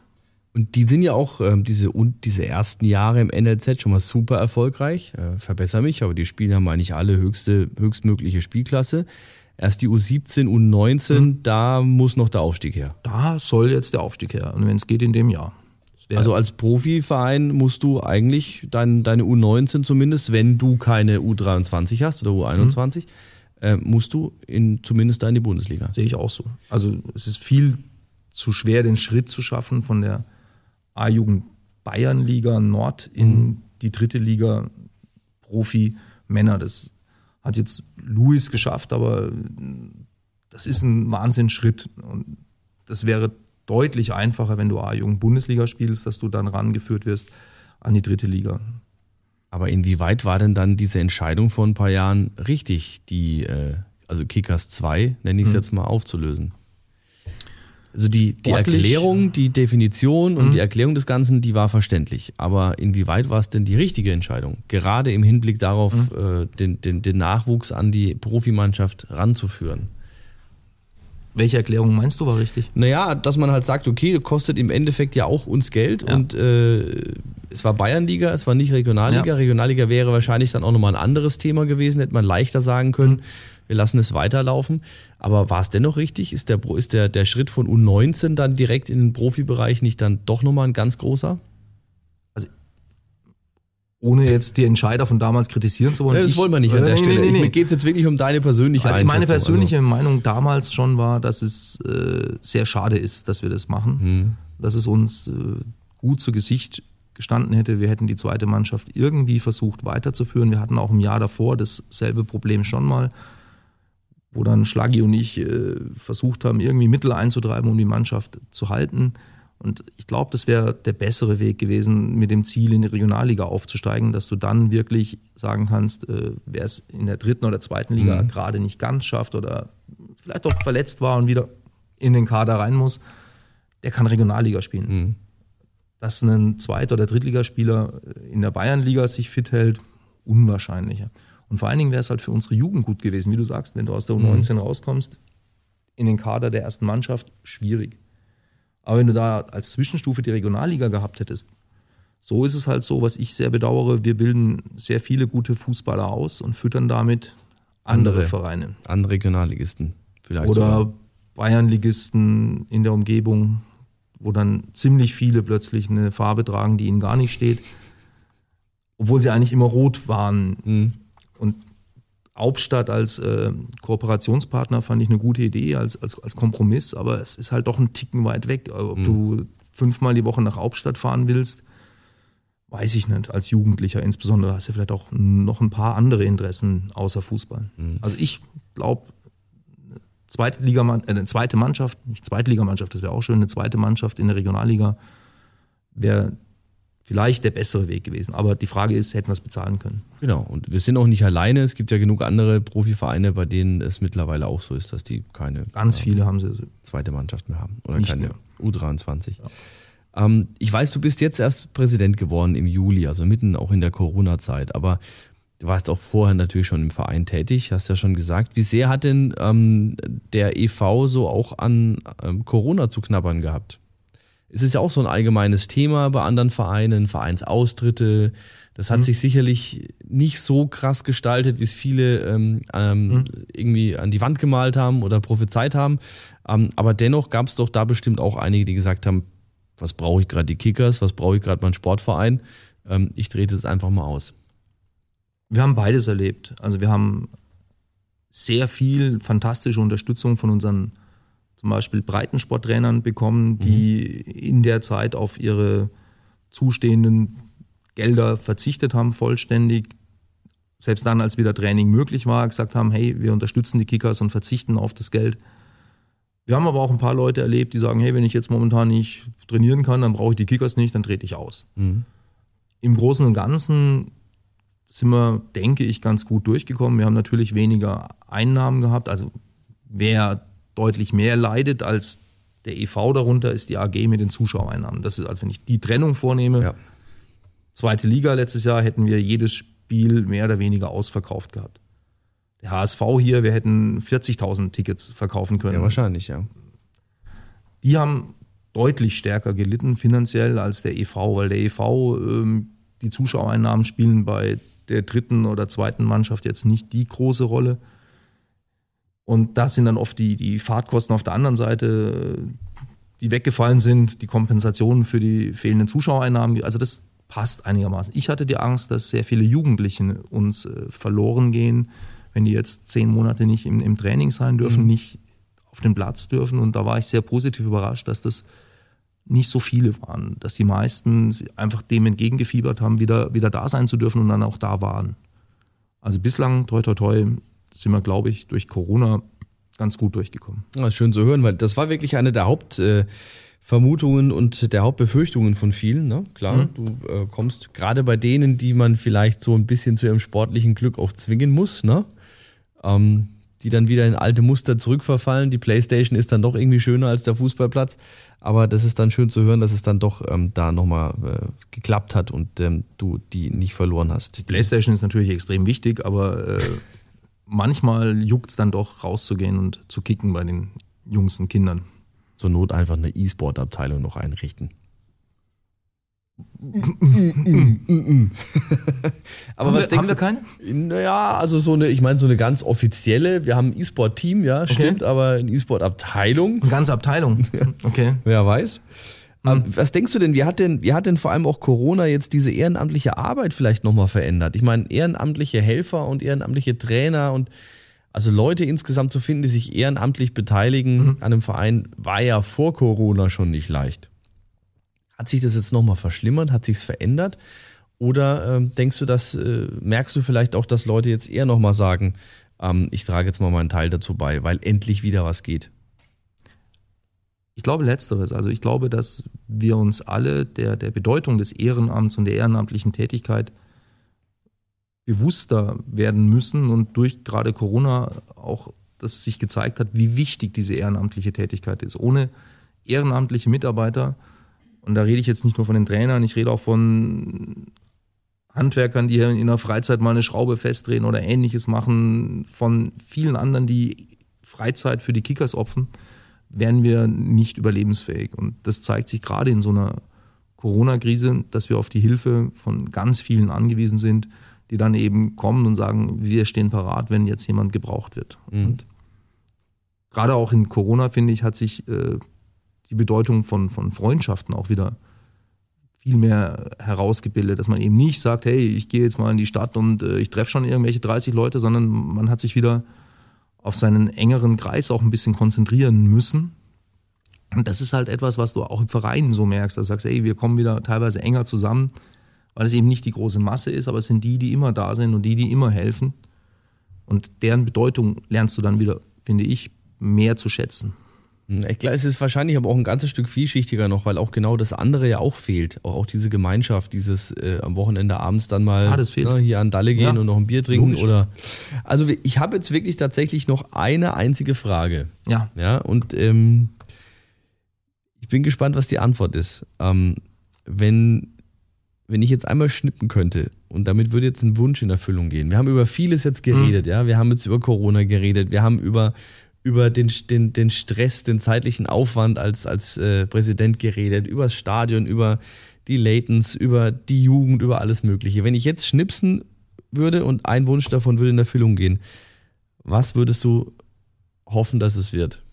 Und die sind ja auch, ähm, diese, und diese ersten Jahre im NLZ schon mal super erfolgreich. Äh, verbessere mich, aber die spielen haben eigentlich alle höchste, höchstmögliche Spielklasse. Erst die U17, U19, mhm. da muss noch der Aufstieg her. Da soll jetzt der Aufstieg her. Und wenn es geht, in dem Jahr. Also als Profiverein musst du eigentlich dein, deine U19 zumindest, wenn du keine U23 hast oder U21, mhm. äh, musst du in, zumindest da in die Bundesliga. Sehe ich auch so. Also es ist viel zu schwer, den Schritt zu schaffen von der A-Jugend Bayernliga Nord in mhm. die dritte Liga Profi Männer. Das hat jetzt Luis geschafft, aber das ist ein Wahnsinnsschritt. Und das wäre deutlich einfacher, wenn du A-Jugend Bundesliga spielst, dass du dann rangeführt wirst an die dritte Liga. Aber inwieweit war denn dann diese Entscheidung vor ein paar Jahren richtig, die, äh, also Kickers 2, nenne ich es hm. jetzt mal, aufzulösen? Also die, die Erklärung, die Definition und mhm. die Erklärung des Ganzen, die war verständlich. Aber inwieweit war es denn die richtige Entscheidung? Gerade im Hinblick darauf, mhm. äh, den, den, den Nachwuchs an die Profimannschaft ranzuführen. Welche Erklärung meinst du war richtig? Naja, dass man halt sagt, okay, kostet im Endeffekt ja auch uns Geld ja. und äh, es war Bayernliga, es war nicht Regionalliga. Ja. Regionalliga wäre wahrscheinlich dann auch nochmal ein anderes Thema gewesen, hätte man leichter sagen können. Mhm wir lassen es weiterlaufen. Aber war es dennoch richtig? Ist der, ist der, der Schritt von U19 dann direkt in den Profibereich nicht dann doch nochmal ein ganz großer? Also, ohne jetzt die Entscheider von damals kritisieren zu wollen. Ja, das ich, wollen wir nicht an der nee, Stelle. Nee, nee, Mir geht es jetzt wirklich um deine persönliche also Meine persönliche also. Meinung damals schon war, dass es äh, sehr schade ist, dass wir das machen. Hm. Dass es uns äh, gut zu Gesicht gestanden hätte. Wir hätten die zweite Mannschaft irgendwie versucht weiterzuführen. Wir hatten auch im Jahr davor dasselbe Problem schon mal wo dann Schlagi und ich äh, versucht haben, irgendwie Mittel einzutreiben, um die Mannschaft zu halten. Und ich glaube, das wäre der bessere Weg gewesen, mit dem Ziel in die Regionalliga aufzusteigen, dass du dann wirklich sagen kannst, äh, wer es in der dritten oder zweiten Liga mhm. gerade nicht ganz schafft oder vielleicht auch verletzt war und wieder in den Kader rein muss, der kann Regionalliga spielen. Mhm. Dass ein Zweit- oder Drittligaspieler in der Bayernliga sich fit hält, unwahrscheinlicher. Und vor allen Dingen wäre es halt für unsere Jugend gut gewesen, wie du sagst, wenn du aus der U19 mhm. rauskommst, in den Kader der ersten Mannschaft, schwierig. Aber wenn du da als Zwischenstufe die Regionalliga gehabt hättest, so ist es halt so, was ich sehr bedauere, wir bilden sehr viele gute Fußballer aus und füttern damit andere, andere Vereine. Andere Regionalligisten vielleicht. Oder. Bayernligisten in der Umgebung, wo dann ziemlich viele plötzlich eine Farbe tragen, die ihnen gar nicht steht, obwohl sie eigentlich immer rot waren. Mhm. Und Hauptstadt als äh, Kooperationspartner fand ich eine gute Idee, als, als, als Kompromiss, aber es ist halt doch ein Ticken weit weg. Ob mhm. du fünfmal die Woche nach Hauptstadt fahren willst, weiß ich nicht. Als Jugendlicher insbesondere hast du vielleicht auch noch ein paar andere Interessen außer Fußball. Mhm. Also ich glaube, äh, eine zweite Mannschaft, nicht zweite Ligamannschaft, das wäre auch schön, eine zweite Mannschaft in der Regionalliga wäre vielleicht der bessere Weg gewesen. Aber die Frage ist, hätten wir es bezahlen können. Genau, und wir sind auch nicht alleine. Es gibt ja genug andere Profivereine, bei denen es mittlerweile auch so ist, dass die keine ganz viele haben sie zweite Mannschaft mehr haben oder nicht keine mehr. U23. Ja. Ähm, ich weiß, du bist jetzt erst Präsident geworden im Juli, also mitten auch in der Corona-Zeit, aber du warst auch vorher natürlich schon im Verein tätig, hast ja schon gesagt. Wie sehr hat denn ähm, der EV so auch an ähm, Corona zu knabbern gehabt? Es ist ja auch so ein allgemeines Thema bei anderen Vereinen, Vereinsaustritte. Das hat mhm. sich sicherlich nicht so krass gestaltet, wie es viele ähm, ähm, mhm. irgendwie an die Wand gemalt haben oder prophezeit haben. Ähm, aber dennoch gab es doch da bestimmt auch einige, die gesagt haben, was brauche ich gerade die Kickers, was brauche ich gerade mein Sportverein? Ähm, ich drehe das einfach mal aus. Wir haben beides erlebt. Also wir haben sehr viel fantastische Unterstützung von unseren zum Beispiel Breitensporttrainern bekommen, die mhm. in der Zeit auf ihre zustehenden Gelder verzichtet haben, vollständig. Selbst dann, als wieder Training möglich war, gesagt haben, hey, wir unterstützen die Kickers und verzichten auf das Geld. Wir haben aber auch ein paar Leute erlebt, die sagen, hey, wenn ich jetzt momentan nicht trainieren kann, dann brauche ich die Kickers nicht, dann trete ich aus. Mhm. Im Großen und Ganzen sind wir, denke ich, ganz gut durchgekommen. Wir haben natürlich weniger Einnahmen gehabt. Also wer deutlich mehr leidet als der EV darunter, ist die AG mit den Zuschauereinnahmen. Das ist, also wenn ich die Trennung vornehme, ja. zweite Liga letztes Jahr hätten wir jedes Spiel mehr oder weniger ausverkauft gehabt. Der HSV hier, wir hätten 40.000 Tickets verkaufen können. Ja, wahrscheinlich, ja. Die haben deutlich stärker gelitten finanziell als der EV, weil der EV, ähm, die Zuschauereinnahmen spielen bei der dritten oder zweiten Mannschaft jetzt nicht die große Rolle. Und da sind dann oft die, die Fahrtkosten auf der anderen Seite, die weggefallen sind, die Kompensationen für die fehlenden Zuschauereinnahmen. Also das passt einigermaßen. Ich hatte die Angst, dass sehr viele Jugendliche uns äh, verloren gehen, wenn die jetzt zehn Monate nicht im, im Training sein dürfen, mhm. nicht auf den Platz dürfen. Und da war ich sehr positiv überrascht, dass das nicht so viele waren, dass die meisten einfach dem entgegengefiebert haben, wieder, wieder da sein zu dürfen und dann auch da waren. Also bislang, toi, toi, toi, sind wir, glaube ich, durch Corona ganz gut durchgekommen. Ja, schön zu hören, weil das war wirklich eine der Haupt, äh, und der Hauptbefürchtungen von vielen. Ne? Klar, mhm. du äh, kommst gerade bei denen, die man vielleicht so ein bisschen zu ihrem sportlichen Glück auch zwingen muss, ne? Ähm, die dann wieder in alte Muster zurückverfallen. Die Playstation ist dann doch irgendwie schöner als der Fußballplatz. Aber das ist dann schön zu hören, dass es dann doch ähm, da nochmal äh, geklappt hat und ähm, du die nicht verloren hast. Die Playstation ist natürlich extrem wichtig, aber äh, manchmal juckt es dann doch rauszugehen und zu kicken bei den Jungs und Kindern zur Not einfach eine E-Sport-Abteilung noch einrichten. [LAUGHS] Aber haben was wir, haben wir keine? Naja, also so eine, ich meine, so eine ganz offizielle, wir haben ein E-Sport-Team, ja, okay. stimmt, aber eine E-Sport-Abteilung. Eine ganze Abteilung. [LAUGHS] Okay. Wer weiß. Mhm. Was denkst du denn, wie hat denn, wie hat denn vor allem auch Corona jetzt diese ehrenamtliche Arbeit vielleicht nochmal verändert? Ich meine, ehrenamtliche Helfer und ehrenamtliche Trainer und also Leute insgesamt zu finden, die sich ehrenamtlich beteiligen mhm. an einem Verein, war ja vor Corona schon nicht leicht. Hat sich das jetzt nochmal verschlimmert? Hat sich es verändert? Oder ähm, denkst du, dass äh, merkst du vielleicht auch, dass Leute jetzt eher nochmal sagen, ähm, ich trage jetzt mal meinen Teil dazu bei, weil endlich wieder was geht? Ich glaube letzteres. Also ich glaube, dass wir uns alle der, der Bedeutung des Ehrenamts und der ehrenamtlichen Tätigkeit bewusster werden müssen und durch gerade Corona auch das sich gezeigt hat, wie wichtig diese ehrenamtliche Tätigkeit ist. Ohne ehrenamtliche Mitarbeiter, und da rede ich jetzt nicht nur von den Trainern, ich rede auch von Handwerkern, die in der Freizeit mal eine Schraube festdrehen oder ähnliches machen, von vielen anderen, die Freizeit für die Kickers opfern, wären wir nicht überlebensfähig. Und das zeigt sich gerade in so einer Corona-Krise, dass wir auf die Hilfe von ganz vielen angewiesen sind, die dann eben kommen und sagen, wir stehen parat, wenn jetzt jemand gebraucht wird. Mhm. Und gerade auch in Corona, finde ich, hat sich äh, die Bedeutung von, von Freundschaften auch wieder viel mehr herausgebildet, dass man eben nicht sagt, hey, ich gehe jetzt mal in die Stadt und äh, ich treffe schon irgendwelche 30 Leute, sondern man hat sich wieder auf seinen engeren Kreis auch ein bisschen konzentrieren müssen. Und das ist halt etwas, was du auch im Verein so merkst. Da sagst, hey, wir kommen wieder teilweise enger zusammen weil es eben nicht die große Masse ist, aber es sind die, die immer da sind und die, die immer helfen. Und deren Bedeutung lernst du dann wieder, finde ich, mehr zu schätzen. Hm, ich glaube, es ist wahrscheinlich aber auch ein ganzes Stück vielschichtiger noch, weil auch genau das andere ja auch fehlt. Auch, auch diese Gemeinschaft, dieses äh, am Wochenende abends dann mal ah, ne, hier an Dalle gehen ja. und noch ein Bier trinken Logisch. oder. Also ich habe jetzt wirklich tatsächlich noch eine einzige Frage. Ja. Ja, und ähm, ich bin gespannt, was die Antwort ist. Ähm, wenn wenn ich jetzt einmal schnippen könnte und damit würde jetzt ein Wunsch in Erfüllung gehen. Wir haben über vieles jetzt geredet, mhm. ja. Wir haben jetzt über Corona geredet, wir haben über, über den, den, den Stress, den zeitlichen Aufwand als, als äh, Präsident geredet, über das Stadion, über die Latens, über die Jugend, über alles Mögliche. Wenn ich jetzt schnipsen würde und ein Wunsch davon würde in Erfüllung gehen, was würdest du hoffen, dass es wird?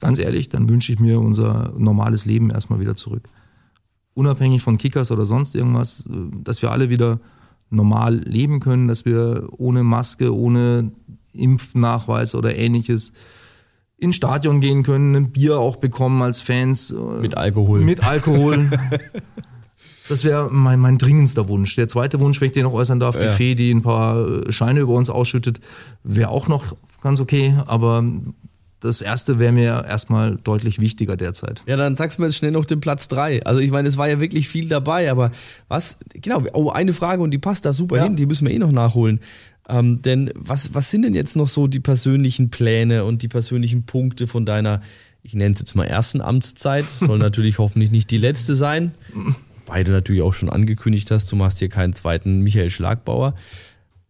Ganz ehrlich, dann wünsche ich mir unser normales Leben erstmal wieder zurück unabhängig von Kickers oder sonst irgendwas, äh, dass wir alle wieder normal leben können, dass wir ohne Maske, ohne Impfnachweis oder ähnliches ins Stadion gehen können, ein Bier auch bekommen als Fans. Äh, mit Alkohol. Mit Alkohol. [LAUGHS] das wäre mein, mein dringendster Wunsch. Der zweite Wunsch, wenn ich den noch äußern darf, ja. die Fee, die ein paar äh, Scheine über uns ausschüttet, wäre auch noch ganz okay. Aber das erste wäre mir erstmal deutlich wichtiger derzeit. Ja, dann sagst du mir jetzt schnell noch den Platz drei. Also ich meine, es war ja wirklich viel dabei, aber was, genau, oh, eine Frage und die passt da super ja. hin, die müssen wir eh noch nachholen. Ähm, denn was, was sind denn jetzt noch so die persönlichen Pläne und die persönlichen Punkte von deiner, ich nenne es jetzt mal ersten Amtszeit, soll [LAUGHS] natürlich hoffentlich nicht die letzte sein, weil du natürlich auch schon angekündigt hast, du machst hier keinen zweiten Michael Schlagbauer.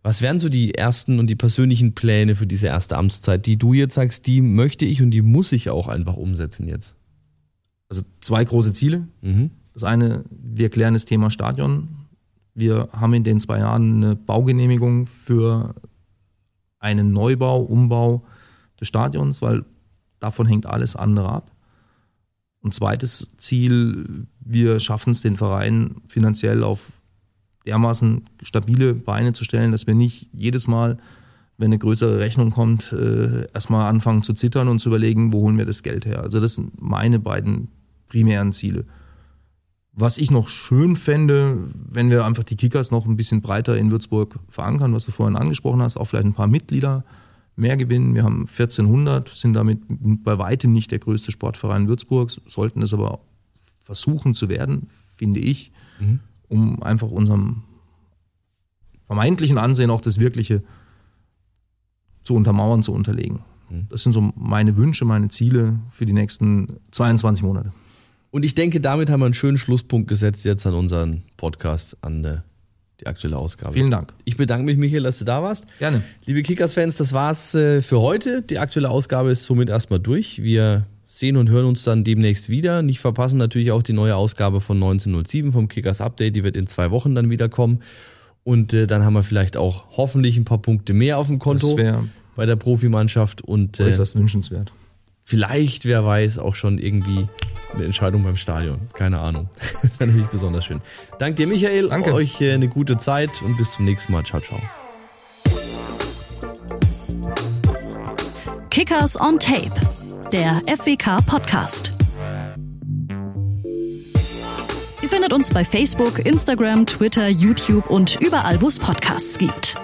Was wären so die ersten und die persönlichen Pläne für diese erste Amtszeit, die du jetzt sagst, die möchte ich und die muss ich auch einfach umsetzen jetzt? Also zwei große Ziele. Mhm. Das eine, wir klären das Thema Stadion. Wir haben in den zwei Jahren eine Baugenehmigung für einen Neubau, Umbau des Stadions, weil davon hängt alles andere ab. Und zweites Ziel, wir schaffen es, den Verein finanziell auf dermaßen stabile Beine zu stellen, dass wir nicht jedes Mal, wenn eine größere Rechnung kommt, äh, erstmal anfangen zu zittern und zu überlegen, wo holen wir das Geld her. Also das sind meine beiden primären Ziele. Was ich noch schön fände, wenn wir einfach die Kickers noch ein bisschen breiter in Würzburg verankern, was du vorhin angesprochen hast, auch vielleicht ein paar Mitglieder mehr gewinnen. Wir haben 1400, sind damit bei weitem nicht der größte Sportverein Würzburgs, sollten es aber versuchen zu werden, finde ich, mhm. um einfach unserem vermeintlichen Ansehen auch das Wirkliche zu untermauern, zu unterlegen. Mhm. Das sind so meine Wünsche, meine Ziele für die nächsten 22 Monate. Und ich denke, damit haben wir einen schönen Schlusspunkt gesetzt jetzt an unseren Podcast, an äh, die aktuelle Ausgabe. Vielen Dank. Ich bedanke mich, Michael, dass du da warst. Gerne. Liebe Kickers-Fans, das war's äh, für heute. Die aktuelle Ausgabe ist somit erstmal durch. Wir sehen und hören uns dann demnächst wieder. Nicht verpassen natürlich auch die neue Ausgabe von 1907 vom Kickers Update. Die wird in zwei Wochen dann wieder kommen. Und äh, dann haben wir vielleicht auch hoffentlich ein paar Punkte mehr auf dem Konto bei der Profimannschaft. Und, äh, äußerst wünschenswert. Vielleicht, wer weiß, auch schon irgendwie eine Entscheidung beim Stadion. Keine Ahnung. [LAUGHS] Das wäre natürlich besonders schön. Dank dir, Michael. Danke. Euch äh, eine gute Zeit und bis zum nächsten Mal. Ciao, ciao. Kickers on Tape, der FWK Podcast. Ihr findet uns bei Facebook, Instagram, Twitter, YouTube und überall, wo es Podcasts gibt.